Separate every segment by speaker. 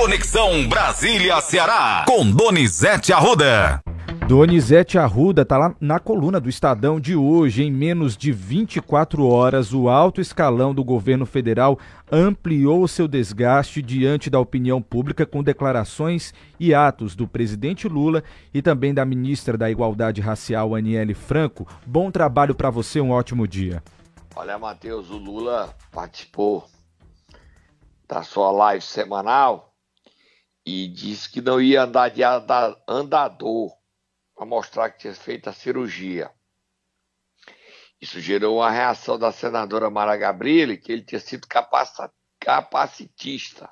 Speaker 1: Conexão Brasília-Ceará, com Donizete Arruda.
Speaker 2: Donizete Arruda está lá na coluna do Estadão de hoje. Em menos de 24 horas, o alto escalão do governo federal ampliou seu desgaste diante da opinião pública com declarações e atos do presidente Lula e também da ministra da Igualdade Racial, Aniele Franco. Bom trabalho para você, um ótimo dia.
Speaker 3: Olha, Matheus, o Lula participou da sua live semanal e disse que não ia andar de andador para mostrar que tinha feito a cirurgia. Isso gerou uma reação da senadora Mara Gabrilli, que ele tinha sido capacitista,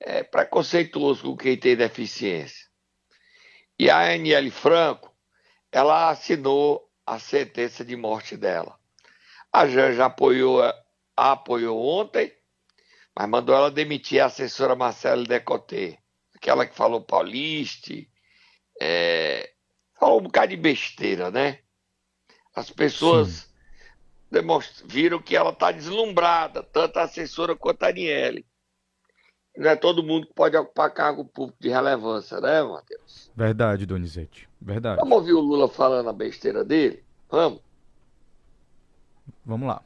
Speaker 3: é, preconceituoso com quem tem deficiência. E a Aniele Franco, ela assinou a sentença de morte dela. A Janja apoiou, apoiou ontem, mas mandou ela demitir a assessora Marcela Decoté, aquela que falou pauliste, é, falou um bocado de besteira, né? As pessoas viram que ela está deslumbrada, tanto a assessora quanto a Aniele. Não é todo mundo que pode ocupar cargo público de relevância, né, Matheus?
Speaker 2: Verdade, Donizete. Verdade.
Speaker 3: Vamos ouvir o Lula falando a besteira dele? Vamos.
Speaker 2: Vamos lá.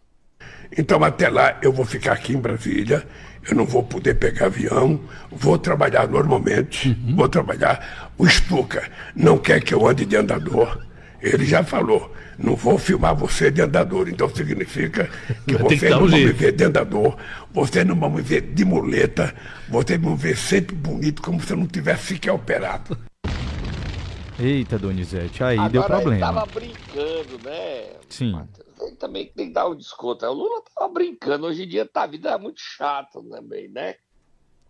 Speaker 4: Então, até lá, eu vou ficar aqui em Brasília, eu não vou poder pegar avião, vou trabalhar normalmente, uhum. vou trabalhar. O Stuka não quer que eu ande de andador. Ele já falou, não vou filmar você de andador, então significa que você que não vai me ver de andador, você não vai me ver de muleta, você vai me ver sempre bonito, como se eu não tivesse sequer operado.
Speaker 2: Eita, Donizete, aí Agora deu problema. Ele
Speaker 3: tava brincando, né?
Speaker 2: Sim.
Speaker 3: Matheus? Ele também tem que dar um desconto. O Lula tava brincando, hoje em dia tá, a vida é muito chata também, né?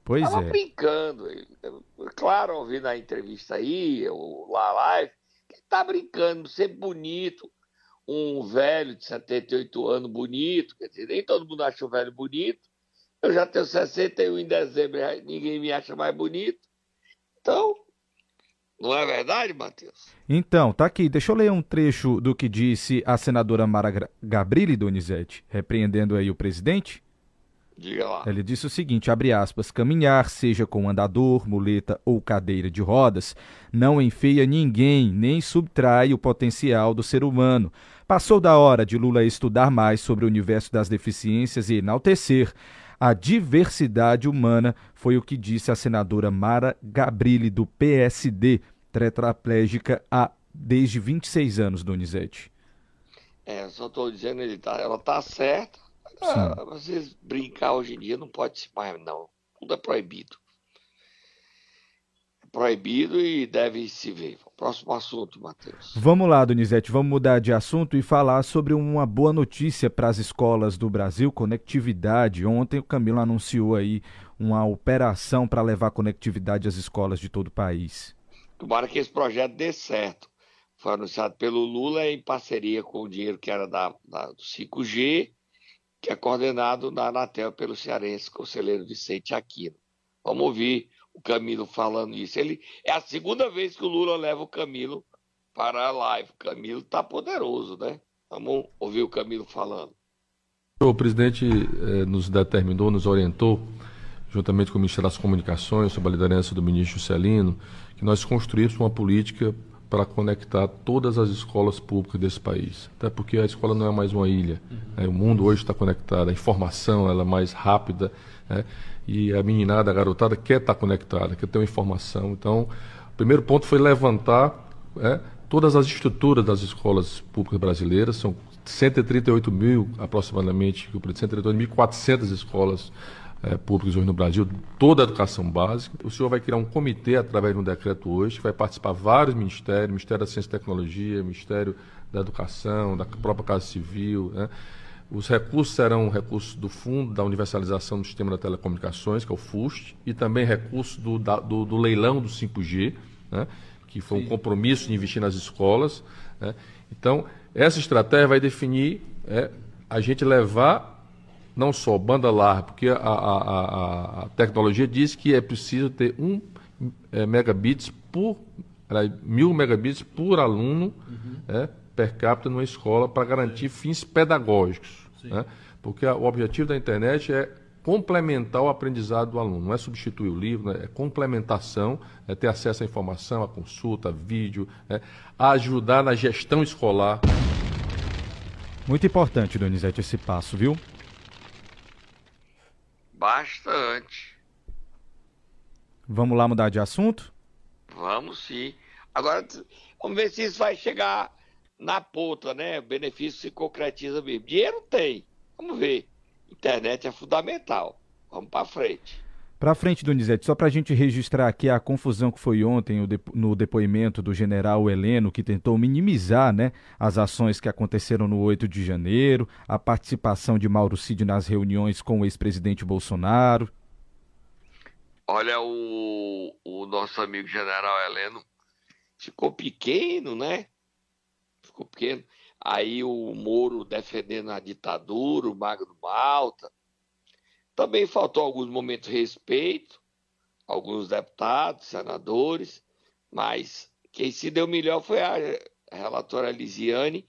Speaker 2: Pois
Speaker 3: tava
Speaker 2: é.
Speaker 3: brincando. Claro, ouvi na entrevista aí, ou lá live, que ele tá brincando, sempre bonito. Um velho de 78 anos bonito, quer dizer, nem todo mundo acha o velho bonito. Eu já tenho 61 em dezembro, ninguém me acha mais bonito. Então, não é verdade, Matheus?
Speaker 2: Então, tá aqui. Deixa eu ler um trecho do que disse a senadora Mara Gabrilli Donizete, repreendendo aí o presidente.
Speaker 3: Diga lá.
Speaker 2: Ele disse o seguinte, abre aspas, caminhar, seja com andador, muleta ou cadeira de rodas, não enfeia ninguém, nem subtrai o potencial do ser humano. Passou da hora de Lula estudar mais sobre o universo das deficiências e enaltecer a diversidade humana, foi o que disse a senadora Mara Gabrilli, do PSD, tetraplégica há desde 26 anos, Donizete.
Speaker 3: É, só estou dizendo, ele tá, ela está certa. Ah, vocês brincar hoje em dia não pode mais, não. Tudo é proibido. É proibido e deve se ver. Próximo assunto, Matheus.
Speaker 2: Vamos lá, Donizete, vamos mudar de assunto e falar sobre uma boa notícia para as escolas do Brasil, conectividade. Ontem o Camilo anunciou aí uma operação para levar conectividade às escolas de todo o país.
Speaker 3: Tomara que esse projeto dê certo. Foi anunciado pelo Lula em parceria com o dinheiro que era da, da do 5G, que é coordenado na Anatel pelo cearense conselheiro Vicente Aquino. Vamos ouvir o Camilo falando isso. Ele é a segunda vez que o Lula leva o Camilo para a live. O Camilo tá poderoso, né? Vamos ouvir o Camilo falando.
Speaker 5: O presidente eh, nos determinou, nos orientou, juntamente com o Ministério das Comunicações, sob a liderança do ministro Celino, que nós construíssemos uma política para conectar todas as escolas públicas desse país. Até porque a escola não é mais uma ilha. Né? O mundo hoje está conectado, a informação ela é mais rápida. Né? e a meninada, a garotada quer estar conectada, quer ter uma informação. Então, o primeiro ponto foi levantar é, todas as estruturas das escolas públicas brasileiras, são 138 mil aproximadamente, 138.400 escolas é, públicas hoje no Brasil, toda a educação básica. O senhor vai criar um comitê através de um decreto hoje, vai participar vários ministérios, Ministério da Ciência e Tecnologia, Ministério da Educação, da própria Casa Civil, né? Os recursos serão recursos do Fundo da Universalização do Sistema de Telecomunicações, que é o FUST, e também recursos do, da, do, do, leilão do 5G, né, que foi um compromisso de investir nas escolas. Né. Então, essa estratégia vai definir é, a gente levar não só banda larga, porque a, a, a, tecnologia diz que é preciso ter um é, megabits por mil megabits por aluno uhum. é, per capita numa escola para garantir fins pedagógicos. Né? Porque a, o objetivo da internet é complementar o aprendizado do aluno, não é substituir o livro, né? é complementação, é ter acesso à informação, à consulta, a vídeo, é ajudar na gestão escolar.
Speaker 2: Muito importante, Donizete, esse passo, viu?
Speaker 3: Bastante.
Speaker 2: Vamos lá mudar de assunto?
Speaker 3: Vamos sim. Agora, vamos ver se isso vai chegar na ponta, né? O benefício se concretiza mesmo. Dinheiro tem. Vamos ver. Internet é fundamental. Vamos para frente.
Speaker 2: Para frente, Donizete, só para a gente registrar aqui a confusão que foi ontem no depoimento do general Heleno, que tentou minimizar né, as ações que aconteceram no 8 de janeiro, a participação de Mauro Cid nas reuniões com o ex-presidente Bolsonaro.
Speaker 3: Olha, o, o nosso amigo general Heleno ficou pequeno, né? Ficou pequeno. Aí o Moro defendendo a ditadura, o Magno Malta também faltou alguns momentos de respeito, alguns deputados, senadores, mas quem se deu melhor foi a relatora Lisiane,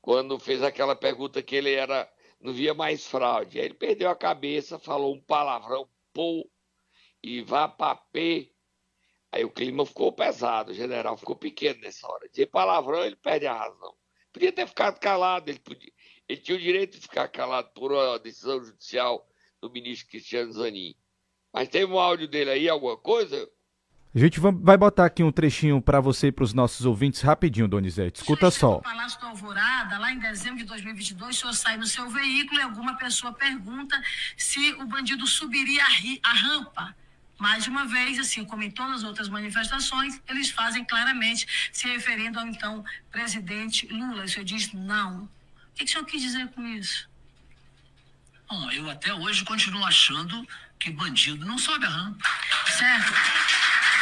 Speaker 3: quando fez aquela pergunta que ele era não via mais fraude. Aí ele perdeu a cabeça, falou um palavrão, pô, e vá pra P. Aí o clima ficou pesado, o general ficou pequeno nessa hora. De palavrão, ele perde a razão. Podia ter ficado calado, ele, podia, ele tinha o direito de ficar calado por uma decisão judicial do ministro Cristiano Zanin. Mas teve um áudio dele aí, alguma coisa?
Speaker 2: A gente vai botar aqui um trechinho para você e para os nossos ouvintes rapidinho, Donizete. Escuta só.
Speaker 6: No Palácio do Alvorada, lá em dezembro de 2022, o senhor sai no seu veículo e alguma pessoa pergunta se o bandido subiria a, a rampa. Mais uma vez, assim como em todas as outras manifestações, eles fazem claramente se referindo ao então presidente Lula. O senhor diz não. O que, que o senhor quis dizer com isso?
Speaker 7: Bom, eu até hoje continuo achando que bandido não sobe a rampa.
Speaker 6: Certo.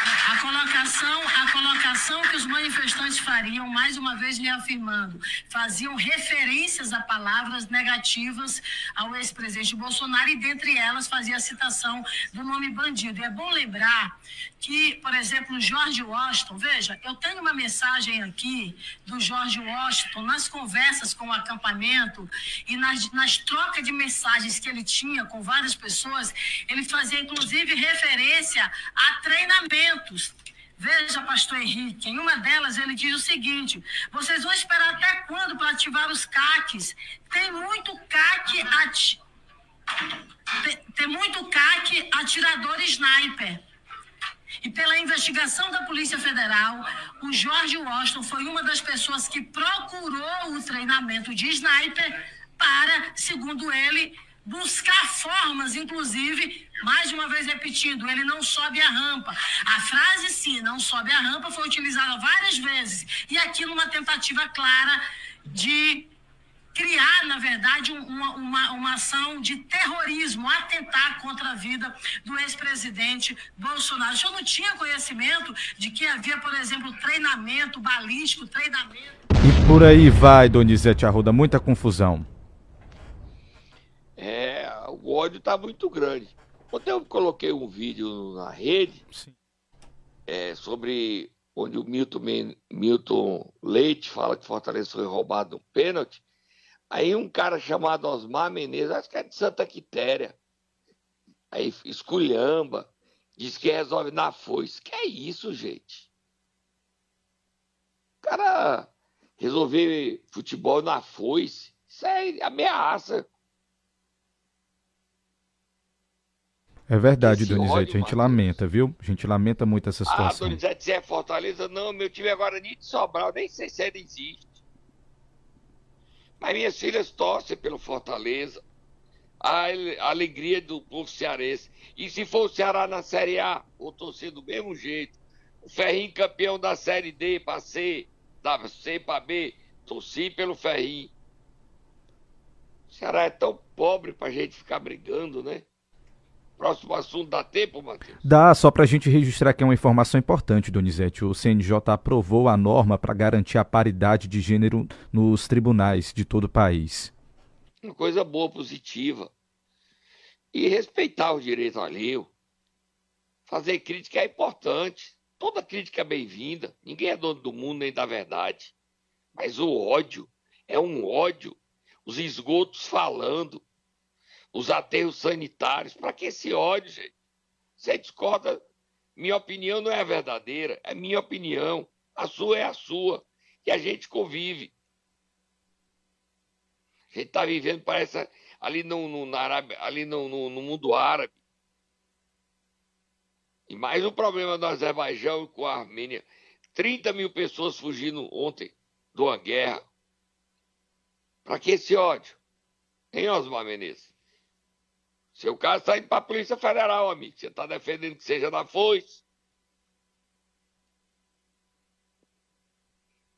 Speaker 6: A colocação, a colocação que os manifestantes fariam, mais uma vez reafirmando, faziam referências a palavras negativas ao ex-presidente Bolsonaro e dentre elas fazia a citação do nome bandido. E é bom lembrar que, por exemplo, George Washington, veja, eu tenho uma mensagem aqui do George Washington nas conversas com o acampamento e nas, nas trocas de mensagens que ele tinha com várias pessoas, ele fazia inclusive referência a treinamentos. Veja, pastor Henrique, em uma delas ele diz o seguinte: vocês vão esperar até quando para ativar os CACs? Tem muito CAC ati... tem, muito CAC atirador sniper. E pela investigação da Polícia Federal, o Jorge Washington foi uma das pessoas que procurou o treinamento de sniper para, segundo ele, buscar formas, inclusive, mais uma vez repetindo, ele não sobe a rampa. A frase sim, não sobe a rampa, foi utilizada várias vezes. E aqui numa tentativa clara de criar, na verdade, uma, uma, uma ação de terrorismo, atentar contra a vida do ex-presidente Bolsonaro. O senhor não tinha conhecimento de que havia, por exemplo, treinamento balístico, treinamento.
Speaker 2: E por aí vai, Donizete Arruda, muita confusão
Speaker 3: o ódio está muito grande. Ontem eu coloquei um vídeo na rede é, sobre onde o Milton, Milton Leite fala que Fortaleza foi roubado um pênalti. Aí um cara chamado Osmar Menezes, acho que é de Santa Quitéria, aí esculhamba, diz que resolve na foice. Que é isso, gente? O cara resolver futebol na foice, isso é ameaça
Speaker 2: É verdade, Esse Donizete. Ódio, a gente lamenta, viu? A gente lamenta muito essa ah, situação.
Speaker 3: Ah, Donizete, se é Fortaleza, não. Meu time agora nem de Sobral, nem sei se ele existe. Mas minhas filhas torcem pelo Fortaleza. A, alegria do povo cearense. E se for o Ceará na Série A, vou torcer do mesmo jeito. O Ferrinho campeão da Série D para C, da C para B, torci pelo Ferrinho. O Ceará é tão pobre pra gente ficar brigando, né? Próximo assunto dá tempo, Matheus?
Speaker 2: Dá, só para a gente registrar aqui uma informação importante, Donizete. O CNJ aprovou a norma para garantir a paridade de gênero nos tribunais de todo o país.
Speaker 3: Uma coisa boa, positiva. E respeitar o direito alheio. Fazer crítica é importante. Toda crítica é bem-vinda. Ninguém é dono do mundo nem da verdade. Mas o ódio é um ódio. Os esgotos falando os aterros sanitários. Para que esse ódio, gente? Você discorda? Minha opinião não é verdadeira, é minha opinião. A sua é a sua. E a gente convive. A gente está vivendo, parece, ali no, no, na Arábia, ali no, no, no mundo árabe. E mais um problema do Azerbaijão com a Armênia. 30 mil pessoas fugindo ontem de uma guerra. Para que esse ódio? Hein, Osmar Menezes? Seu caso está indo para a Polícia Federal, amigo. Você está defendendo que seja da foice.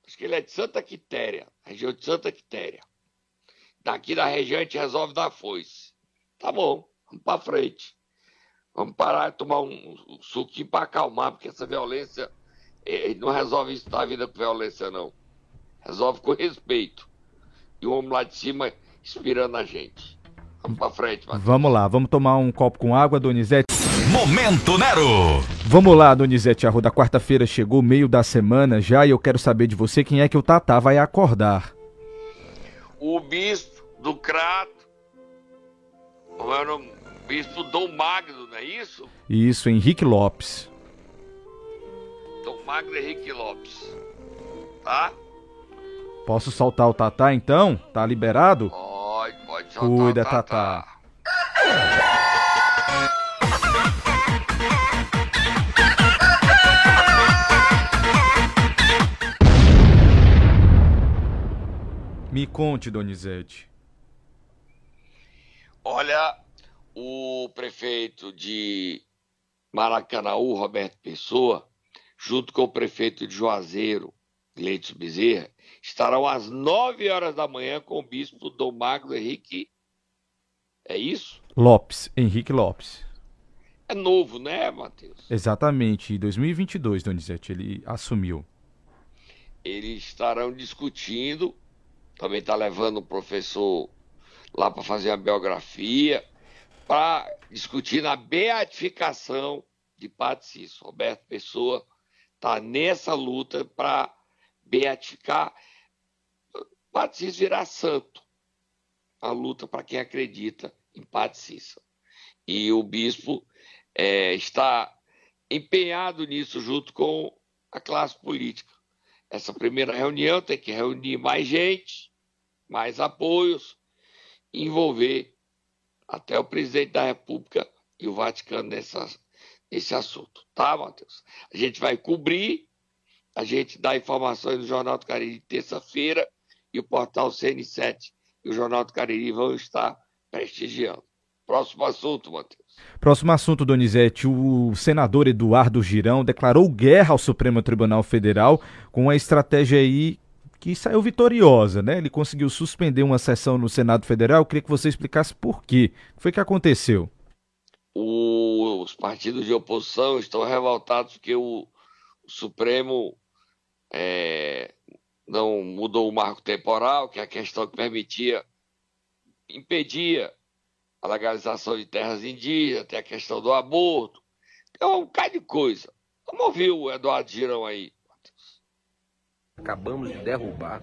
Speaker 3: Acho que ele é de Santa Quitéria, região de Santa Quitéria. Daqui da região a gente resolve da foice. Tá bom, vamos para frente. Vamos parar de tomar um, um suquinho para acalmar, porque essa violência não resolve isso da vida com violência, não. Resolve com respeito. E o homem lá de cima inspirando a gente. Vamos pra frente, Matheus.
Speaker 2: Vamos lá, vamos tomar um copo com água, Donizete.
Speaker 1: Momento Nero.
Speaker 2: Vamos lá, Donizete Arruda. Quarta-feira chegou, meio da semana já, e eu quero saber de você quem é que o Tatá vai acordar.
Speaker 3: O bispo do Crato, como é o? Bispo Dom Magno, não é isso?
Speaker 2: Isso, Henrique Lopes.
Speaker 3: Dom Magno Henrique Lopes. Tá?
Speaker 2: Posso soltar o Tatá então? Tá liberado?
Speaker 3: Soltar
Speaker 2: Cuida,
Speaker 3: o Tatá.
Speaker 2: Tatá. Me conte, Donizete.
Speaker 3: Olha, o prefeito de Maracanaú, Roberto Pessoa, junto com o prefeito de Juazeiro, Gleitos Bezerra, estarão às 9 horas da manhã com o bispo Dom Magno Henrique. É isso?
Speaker 2: Lopes, Henrique Lopes.
Speaker 3: É novo, né, Matheus?
Speaker 2: Exatamente, em 2022, Donizete, ele assumiu.
Speaker 3: Eles estarão discutindo, também está levando o professor lá para fazer a biografia, para discutir na beatificação de Padre. Roberto Pessoa está nessa luta para beatificar. Cícero virar santo. A luta para quem acredita em Cícero. E o bispo eh, está empenhado nisso junto com a classe política. Essa primeira reunião tem que reunir mais gente, mais apoios, envolver até o presidente da República e o Vaticano nessa, nesse assunto, tá, Matheus? A gente vai cobrir, a gente dá informações no Jornal do Cariri terça-feira e o portal CN7 e o Jornal do Cariri vão estar prestigiando. Próximo assunto, Matheus.
Speaker 2: Próximo assunto, Donizete. O senador Eduardo Girão declarou guerra ao Supremo Tribunal Federal com uma estratégia aí que saiu vitoriosa, né? Ele conseguiu suspender uma sessão no Senado Federal. Eu queria que você explicasse por quê. O que foi que aconteceu?
Speaker 3: O- os partidos de oposição estão revoltados porque o, o Supremo é, não mudou o marco temporal, que é a questão que permitia, impedia a legalização de terras indígenas, tem a questão do aborto, tem um bocado de coisa. Vamos ouvir o Eduardo Girão aí.
Speaker 8: Acabamos de derrubar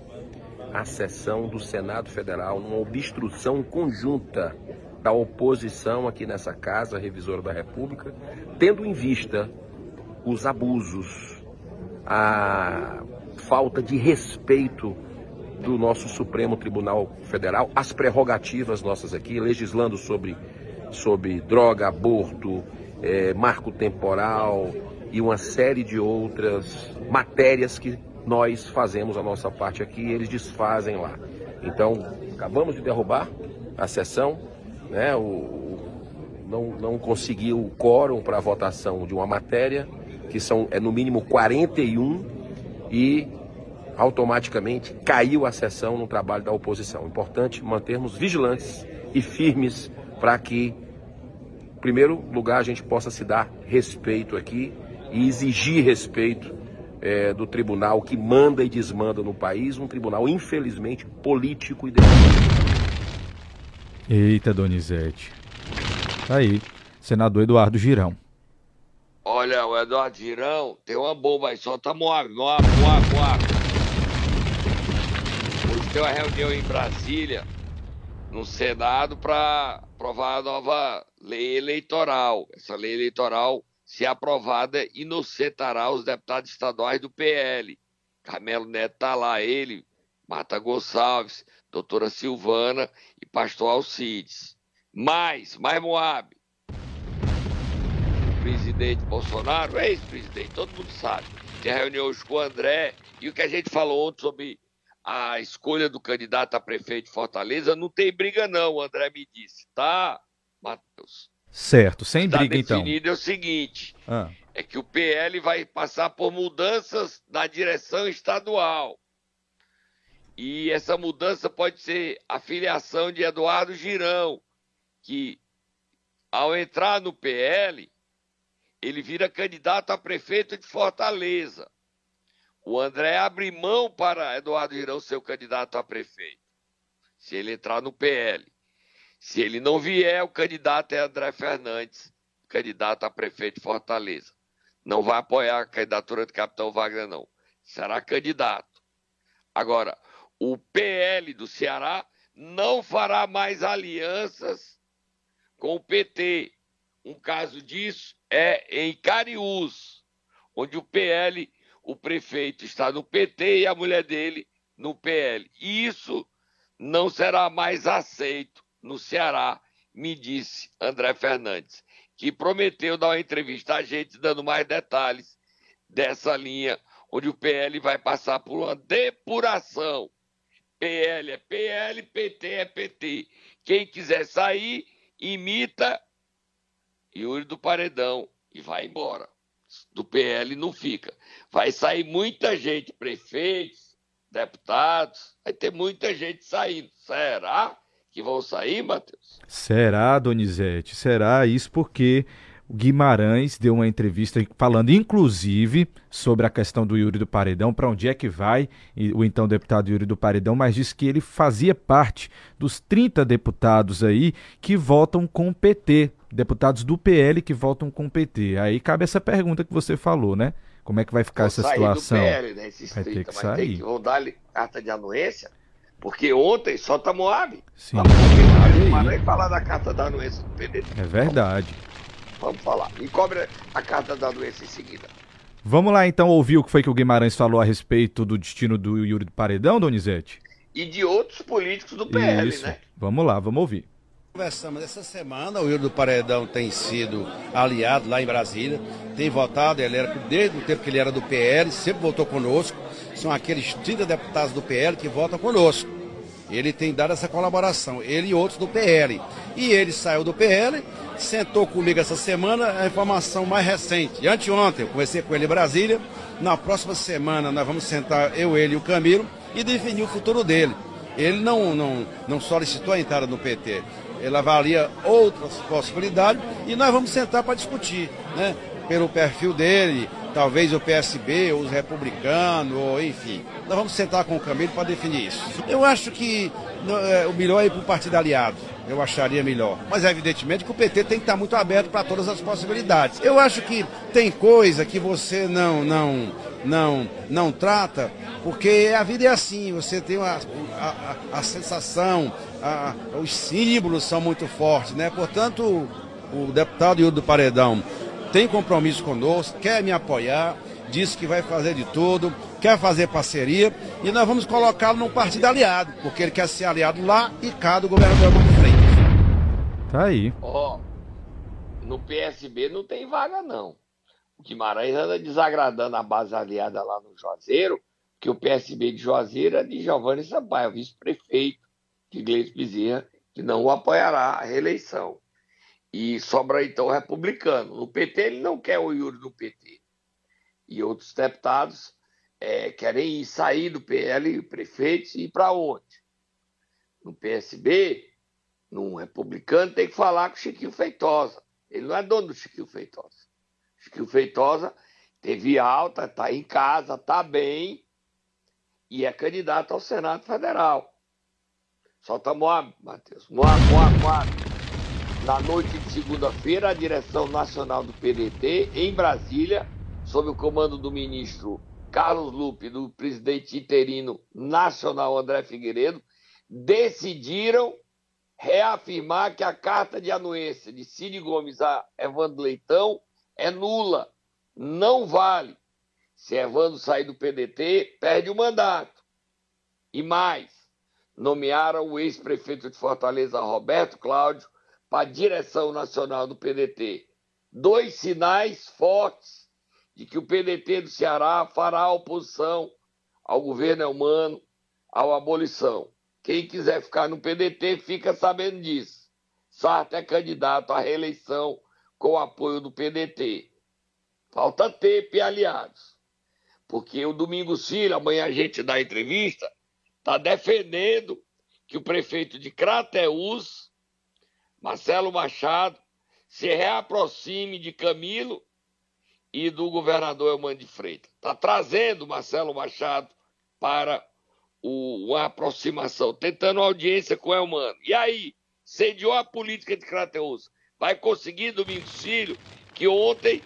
Speaker 8: a sessão do Senado Federal numa obstrução conjunta da oposição aqui nessa casa revisora da República, tendo em vista os abusos, a falta de respeito do nosso Supremo Tribunal Federal, as prerrogativas nossas aqui, legislando sobre, sobre droga, aborto, eh, marco temporal e uma série de outras matérias que nós fazemos a nossa parte aqui e eles desfazem lá. Então, acabamos de derrubar a sessão, né? O- não, não conseguiu o quórum para a votação de uma matéria, que são é no mínimo 41, e automaticamente caiu a sessão no trabalho da oposição. Importante mantermos vigilantes e firmes para que, em primeiro lugar, a gente possa se dar respeito aqui e exigir respeito eh, do tribunal que manda e desmanda no país, um tribunal, infelizmente, político e democrático.
Speaker 2: Eita, Donizete. Tá aí, senador Eduardo Girão.
Speaker 3: Olha, o Eduardo Girão tem uma bomba aí, solta Moab, Moab, Moab, Moab. Hoje tem uma reunião em Brasília, no Senado para aprovar a nova lei eleitoral. Essa lei eleitoral, se aprovada, inocentará os deputados estaduais do PL. Carmelo Neto está lá, ele, Marta Gonçalves, doutora Silvana e pastor Alcides. Mais, mais Moab. Presidente Bolsonaro, ex-presidente, todo mundo sabe. Tem reunião hoje com o André e o que a gente falou ontem sobre a escolha do candidato a prefeito de Fortaleza, não tem briga não, o André me disse, tá, Matheus?
Speaker 2: Certo, sem tá briga então.
Speaker 3: O definido é o seguinte, ah. é que o PL vai passar por mudanças na direção estadual. E essa mudança pode ser a filiação de Eduardo Girão, que ao entrar no PL, ele vira candidato a prefeito de Fortaleza. O André abre mão para Eduardo Girão ser o candidato a prefeito, se ele entrar no PL. Se ele não vier, o candidato é André Fernandes, candidato a prefeito de Fortaleza. Não vai apoiar a candidatura do capitão Wagner, não. Será candidato. Agora, o PL do Ceará não fará mais alianças com o PT. Um caso disso é em Cariús, onde o PL o prefeito está no PT e a mulher dele no PL. E isso não será mais aceito no Ceará, me disse André Fernandes, que prometeu dar uma entrevista a gente dando mais detalhes dessa linha, onde o PL vai passar por uma depuração. PL é PL, PT é PT. Quem quiser sair, imita Yuri do Paredão e vai embora do PL não fica. Vai sair muita gente, prefeitos, deputados, vai ter muita gente saindo. Será que vão sair, Matheus?
Speaker 2: Será, Donizete? Será isso porque o Guimarães deu uma entrevista falando, inclusive, sobre a questão do Yuri do Paredão, para onde é que vai o então deputado Yuri do Paredão, mas disse que ele fazia parte dos 30 deputados aí que votam com o PT, deputados do PL que votam com o PT. Aí cabe essa pergunta que você falou, né? Como é que vai ficar Vou essa situação?
Speaker 3: PL, né, vai 30, ter que sair. Tem que, vão dar carta de anuência, porque ontem só tá Moab.
Speaker 2: Sim.
Speaker 3: Para falar da carta da anuência do PDT.
Speaker 2: É verdade.
Speaker 3: Vamos falar. E cobra a carta da doença em seguida.
Speaker 2: Vamos lá então ouvir o que foi que o Guimarães falou a respeito do destino do Yuri do Paredão, Donizete?
Speaker 3: E de outros políticos do PL,
Speaker 2: Isso.
Speaker 3: né?
Speaker 2: Vamos lá, vamos ouvir.
Speaker 9: Conversamos essa semana, o Yuri do Paredão tem sido aliado lá em Brasília, tem votado, ele era, desde o tempo que ele era do PL, sempre votou conosco. São aqueles 30 deputados do PL que votam conosco. Ele tem dado essa colaboração, ele e outros do PL. E ele saiu do PL, sentou comigo essa semana, a informação mais recente. Anteontem, eu conversei com ele em Brasília. Na próxima semana, nós vamos sentar, eu, ele e o Camilo, e definir o futuro dele. Ele não, não, não solicitou a entrada no PT. Ele avalia outras possibilidades e nós vamos sentar para discutir, né? Pelo perfil dele, talvez o PSB, ou os republicanos, ou enfim. Nós vamos sentar com o Camilo para definir isso. Eu acho que é, o melhor é ir para o partido aliado. Eu acharia melhor. Mas evidentemente que o PT tem que estar muito aberto para todas as possibilidades. Eu acho que tem coisa que você não não não não trata, porque a vida é assim, você tem a, a, a sensação, a, os símbolos são muito fortes, né? Portanto, o, deputado Yuri do Paredão tem compromisso conosco, quer me apoiar, disse que vai fazer de tudo, quer fazer parceria e nós vamos colocá-lo num partido aliado, porque ele quer ser aliado lá e cá do governador Mano Freitas.
Speaker 2: Tá aí.
Speaker 3: Ó, oh, no PSB não tem vaga não. O Guimarães anda desagradando a base aliada lá no Juazeiro, que o PSB de Juazeiro é de Giovanni Sampaio, vice-prefeito de Gleice Bezerra, que não o apoiará a reeleição. E sobra então o republicano. No PT ele não quer o Yuri do PT. E outros deputados é, querem ir sair do PL, prefeitos, e ir para onde? No PSB, num republicano, tem que falar com o Chiquinho Feitosa. Ele não é dono do Chiquinho Feitosa. Chiquinho Feitosa teve alta, está em casa, está bem e é candidato ao Senado Federal. Solta Moab, Matheus. Moab, Moab, Moab. Na noite de segunda-feira, a direção nacional do PDT, em Brasília, sob o comando do ministro Carlos Lupe, do presidente interino nacional André Figueiredo, decidiram reafirmar que a carta de anuência de Cid Gomes a Evandro Leitão é nula, não vale. Se Evandro sair do PDT, perde o mandato. E mais, nomearam o ex-prefeito de Fortaleza, Roberto Cláudio, para a direção nacional do PDT. Dois sinais fortes de que o PDT do Ceará fará oposição ao governo humano, à abolição. Quem quiser ficar no PDT fica sabendo disso. Sarto é candidato à reeleição com o apoio do PDT. Falta TEP e aliados. Porque o Domingos Filho, amanhã a gente dá entrevista, está defendendo que o prefeito de Crateús, Marcelo Machado, se reaproxime de Camilo e do governador Elmano de Freitas. Está trazendo Marcelo Machado para o, uma aproximação, tentando audiência com Elmano. E aí, sediou a política de Crateus. Vai conseguir Domingos Filho, que ontem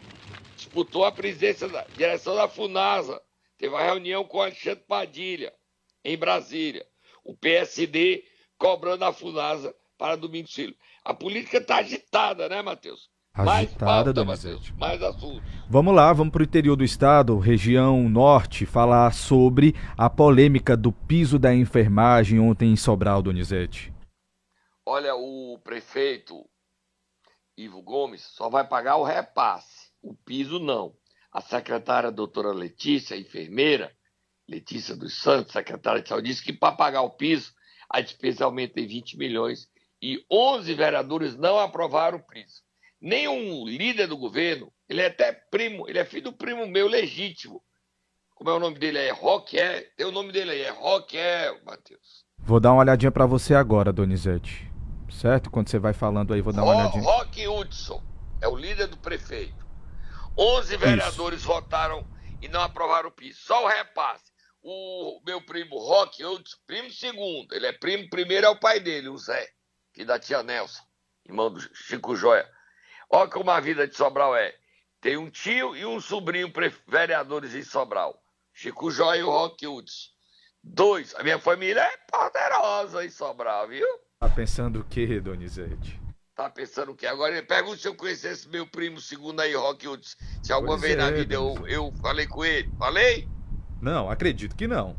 Speaker 3: disputou a presidência da direção da FUNASA. Teve uma reunião com Alexandre Padilha, em Brasília. O PSD cobrando a FUNASA para Domingos Filho. A política está agitada, né, Matheus?
Speaker 2: Agitada, Donizete.
Speaker 3: Mais assuntos.
Speaker 2: Vamos lá, vamos para o interior do estado, região norte, falar sobre a polêmica do piso da enfermagem ontem em Sobral, Donizete.
Speaker 3: Olha, o prefeito Ivo Gomes só vai pagar o repasse, o piso não. A secretária doutora Letícia, enfermeira, Letícia dos Santos, secretária de saúde, disse que para pagar o piso, a despesa aumenta em 20 milhões e 11 vereadores não aprovaram o piso nenhum líder do governo, ele é até primo, ele é filho do primo meu legítimo. Como é o nome dele? É Rock, é? Tem o nome dele aí, é Rock, é, Matheus.
Speaker 2: Vou dar uma olhadinha para você agora, Donizete. Certo? Quando você vai falando aí, vou dar uma Ro olhadinha.
Speaker 3: Rock Hudson é o líder do prefeito. 11 vereadores Isso. votaram e não aprovaram o piso. Só o repasse. O meu primo Rock Hudson, primo segundo, ele é primo primeiro é o pai dele, o Zé, que da tia Nelson, irmão do Chico Joia. Olha como a vida de Sobral é. Tem um tio e um sobrinho vereadores em Sobral. Chico Jóia e o Rock Hudson. Dois. A minha família é poderosa em Sobral, viu?
Speaker 2: Tá pensando o quê, Donizete?
Speaker 3: Tá pensando o quê? Agora pergunta se eu conhecesse meu primo segundo aí, Rock Hudson. Se alguma pois vez é, na vida eu, eu falei com ele. Falei?
Speaker 2: Não, acredito que não.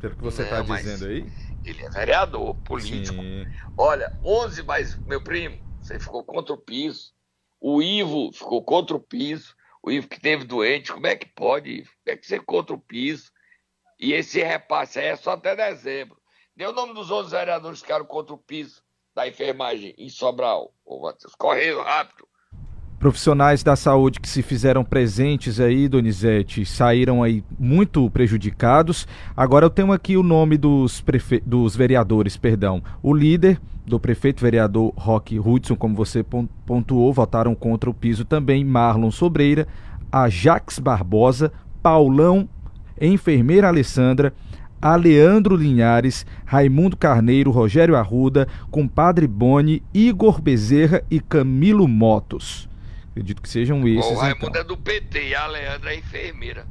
Speaker 2: Pelo que você não, tá dizendo aí.
Speaker 3: Ele é vereador, político. Sim. Olha, 11 mais meu primo, você ficou contra o piso. O Ivo ficou contra o piso. O Ivo que teve doente, como é que pode? Como é que você contra o piso? E esse repasse aí é só até dezembro. Dê o nome dos outros vereadores que ficaram contra o piso da enfermagem em Sobral. Ô, Matheus, rápido.
Speaker 2: Profissionais da saúde que se fizeram presentes aí, Donizete, saíram aí muito prejudicados. Agora eu tenho aqui o nome dos, prefe... dos vereadores, perdão. O líder do prefeito vereador Roque Hudson, como você pontuou, votaram contra o piso também Marlon Sobreira, Ajax Barbosa, Paulão, enfermeira Alessandra, Aleandro Linhares, Raimundo Carneiro, Rogério Arruda, compadre Boni, Igor Bezerra e Camilo Motos. Acredito que sejam esses. O
Speaker 3: Raimundo
Speaker 2: então.
Speaker 3: é do PT e a Aleandra é enfermeira.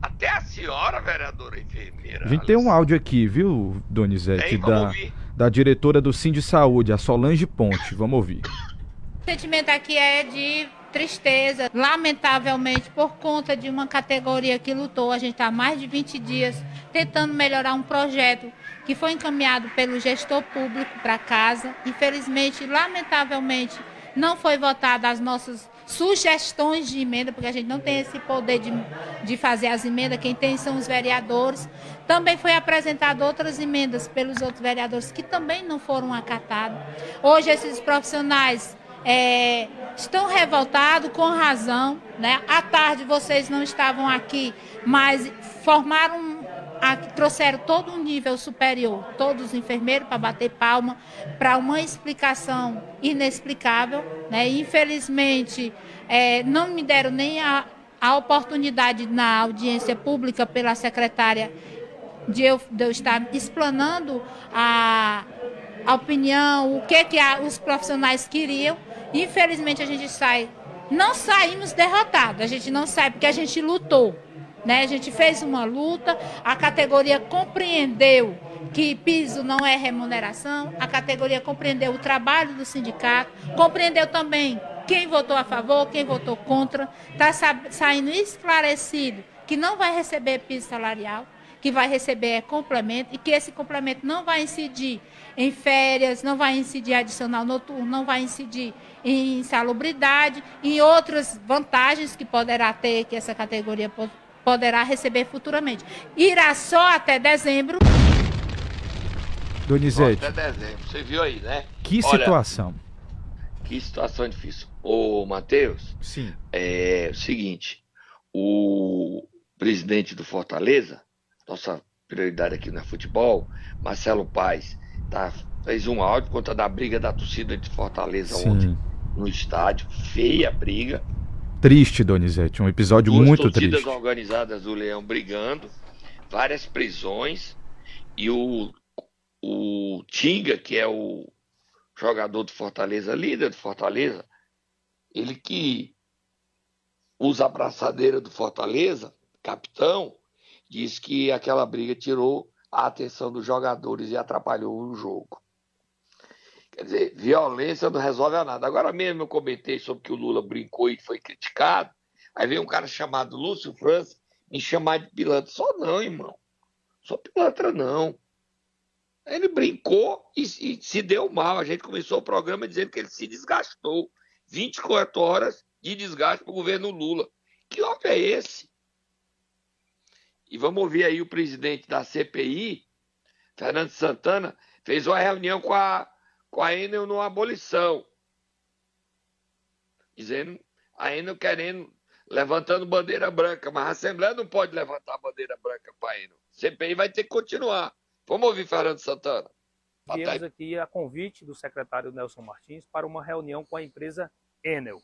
Speaker 3: Até a senhora, vereadora enfermeira.
Speaker 2: A gente tem um áudio aqui, viu, Donizete? Tem, da, da diretora do Sim de Saúde, a Solange Ponte. Vamos ouvir.
Speaker 10: O sentimento aqui é de tristeza. Lamentavelmente, por conta de uma categoria que lutou, a gente está há mais de 20 dias tentando melhorar um projeto que foi encaminhado pelo gestor público para casa. Infelizmente, lamentavelmente, não foi votado as nossas sugestões de emenda, porque a gente não tem esse poder de, de fazer as emendas, quem tem são os vereadores. Também foi apresentado outras emendas pelos outros vereadores que também não foram acatadas. Hoje esses profissionais é, estão revoltados com razão. Né? À tarde vocês não estavam aqui, mas formaram Aqui trouxeram todo um nível superior, todos os enfermeiros para bater palma, para uma explicação inexplicável. Né? Infelizmente, é, não me deram nem a, a oportunidade na audiência pública pela secretária de eu, de eu estar explanando a, a opinião, o que, que a, os profissionais queriam. Infelizmente, a gente sai, não saímos derrotados, a gente não sai porque a gente lutou. Né? A gente fez uma luta, a categoria compreendeu que piso não é remuneração, a categoria compreendeu o trabalho do sindicato, compreendeu também quem votou a favor, quem votou contra, está saindo esclarecido que não vai receber piso salarial, que vai receber é complemento e que esse complemento não vai incidir em férias, não vai incidir adicional noturno, não vai incidir em salubridade, em outras vantagens que poderá ter, que essa categoria poderá receber futuramente. Irá só até dezembro.
Speaker 2: Donizete.
Speaker 3: Até dezembro, você viu aí, né?
Speaker 2: Que Olha, situação.
Speaker 3: Que situação difícil. Ô, Matheus.
Speaker 2: Sim.
Speaker 3: É o seguinte, o presidente do Fortaleza, nossa prioridade aqui no futebol, Marcelo Paes, tá, fez um áudio contra da briga da torcida de Fortaleza Sim. ontem no estádio. Feia briga.
Speaker 2: Triste, Donizete, um episódio
Speaker 3: Duas
Speaker 2: muito
Speaker 3: triste.
Speaker 2: torcidas
Speaker 3: organizadas do Leão brigando, várias prisões e o, o Tinga, que é o jogador do Fortaleza, líder do Fortaleza, ele que usa a braçadeira do Fortaleza, capitão, diz que aquela briga tirou a atenção dos jogadores e atrapalhou o jogo. Quer dizer, violência não resolve nada. Agora mesmo eu comentei sobre que o Lula brincou e foi criticado. Aí veio um cara chamado Lúcio França me chamar de pilantra. Só não, irmão. Só pilantra não. Ele brincou e, e, se deu mal. A gente começou o programa dizendo que ele se desgastou. 24 horas de desgaste para o governo Lula. Que homem é esse? E vamos ouvir aí o presidente da CPI, Fernando Santana, fez uma reunião com a, com a Enel numa abolição. Dizendo, a Enel querendo, levantando bandeira branca, mas a Assembleia não pode levantar bandeira branca para a Enel. CPI vai ter que continuar. Vamos ouvir Fernando Santana.
Speaker 11: Viemos aqui a convite do secretário Nelson Martins para uma reunião com a empresa Enel.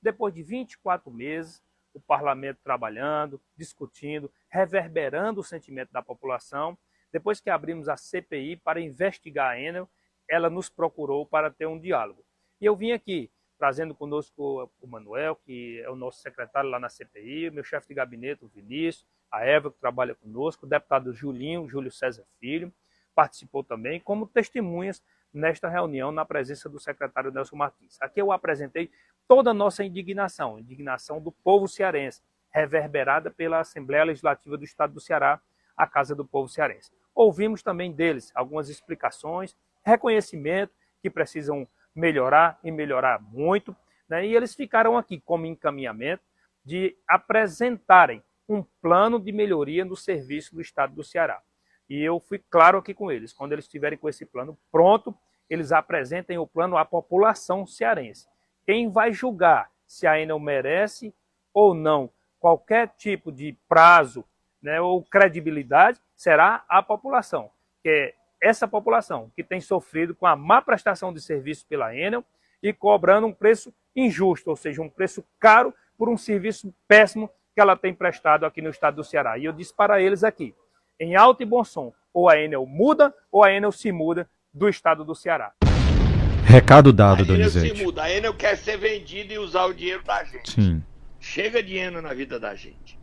Speaker 11: Depois de 24 meses, o parlamento trabalhando, discutindo, reverberando o sentimento da população. Depois que abrimos a CPI para investigar a Enel, ela nos procurou para ter um diálogo. E eu vim aqui trazendo conosco o Manuel, que é o nosso secretário lá na CPI, meu chefe de gabinete, o Vinícius, a Eva, que trabalha conosco, o deputado Julinho, Júlio César Filho, participou também, como testemunhas nesta reunião na presença do secretário Nelson Martins. Aqui eu apresentei toda a nossa indignação, indignação do povo cearense, reverberada pela Assembleia Legislativa do Estado do Ceará, a Casa do Povo Cearense. Ouvimos também deles algumas explicações, reconhecimento que precisam melhorar e melhorar muito, né? e eles ficaram aqui como encaminhamento de apresentarem um plano de melhoria no serviço do Estado do Ceará. E eu fui claro aqui com eles, quando eles estiverem com esse plano pronto, eles apresentem o plano à população cearense. Quem vai julgar se a Enel merece ou não qualquer tipo de prazo né, ou credibilidade será a população, que é essa população que tem sofrido com a má prestação de serviço pela Enel e cobrando um preço injusto, ou seja, um preço caro por um serviço péssimo que ela tem prestado aqui no estado do Ceará. E eu disse para eles aqui, em alto e bom som, ou a Enel muda ou a Enel se muda do estado do Ceará.
Speaker 2: Recado dado,
Speaker 3: a
Speaker 2: Donizete.
Speaker 3: Enel se muda. A Enel quer ser vendida e usar o dinheiro da gente.
Speaker 2: Sim.
Speaker 3: Chega dinheiro na vida da gente.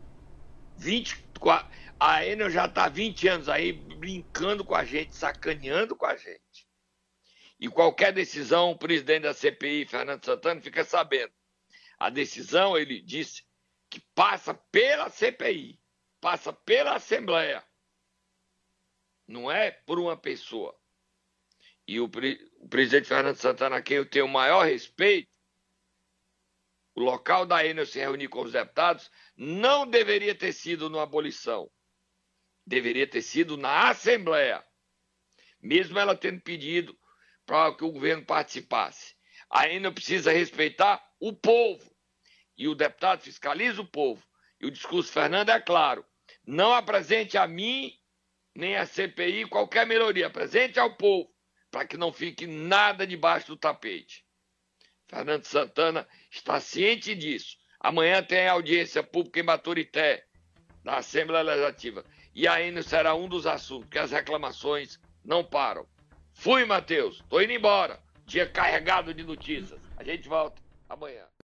Speaker 3: 24, a Enel já está 20 anos aí brincando com a gente, sacaneando com a gente. E qualquer decisão, o presidente da CPI, Fernando Santana, fica sabendo. A decisão, ele disse, que passa pela CPI, passa pela Assembleia. Não é por uma pessoa. E o, o presidente Fernando Santana, a quem eu tenho o maior respeito, o local da Enel se reunir com os deputados não deveria ter sido numa abolição. Deveria ter sido na Assembleia. Mesmo ela tendo pedido para que o governo participasse. A Enel precisa respeitar o povo. E o deputado fiscaliza o povo. E o discurso Fernando é claro. Não apresente a mim, nem a CPI, qualquer melhoria. Apresente ao povo, para que não fique nada debaixo do tapete. Fernando Santana está ciente disso. Amanhã tem audiência pública em Baturité, na Assembleia Legislativa. E ainda será um dos assuntos, que as reclamações não param. Fui, Matheus. Tô indo embora. Dia carregado de notícias. A gente volta amanhã.